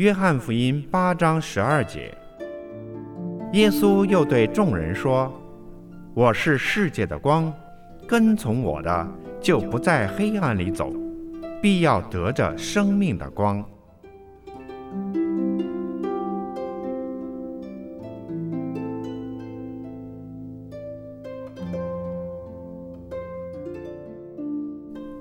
约翰福音八章十二节，耶稣又对众人说：“我是世界的光，跟从我的，就不在黑暗里走。”必要得着生命的光。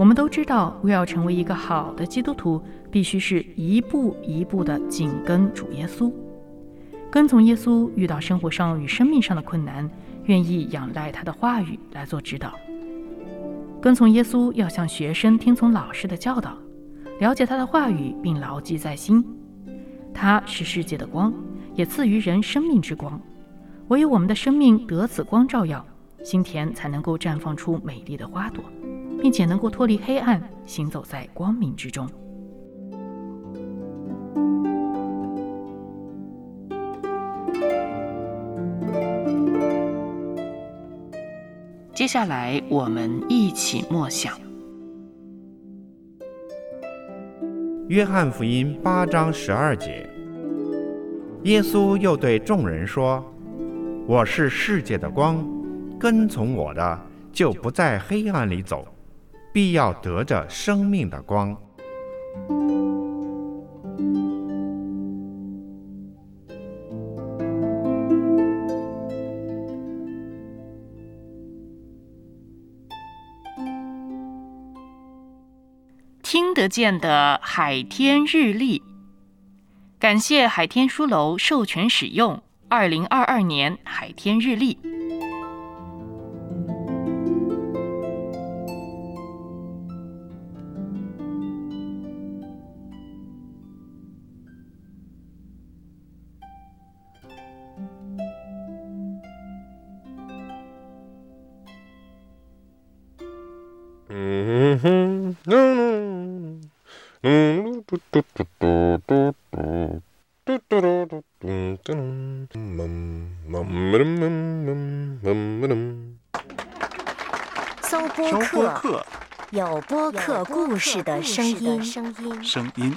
我们都知道，为要成为一个好的基督徒，必须是一步一步的紧跟主耶稣，跟从耶稣。遇到生活上与生命上的困难，愿意仰赖他的话语来做指导。跟从耶稣，要像学生听从老师的教导，了解他的话语，并牢记在心。他是世界的光，也赐予人生命之光。唯有我们的生命得此光照耀，心田才能够绽放出美丽的花朵，并且能够脱离黑暗，行走在光明之中。接下来，我们一起默想《约翰福音》八章十二节。耶稣又对众人说：“我是世界的光，跟从我的，就不在黑暗里走，必要得着生命的光。”听得见的海天日历，感谢海天书楼授权使用二零二二年海天日历。嗯哼，搜播客，有播客故事的声音。声音。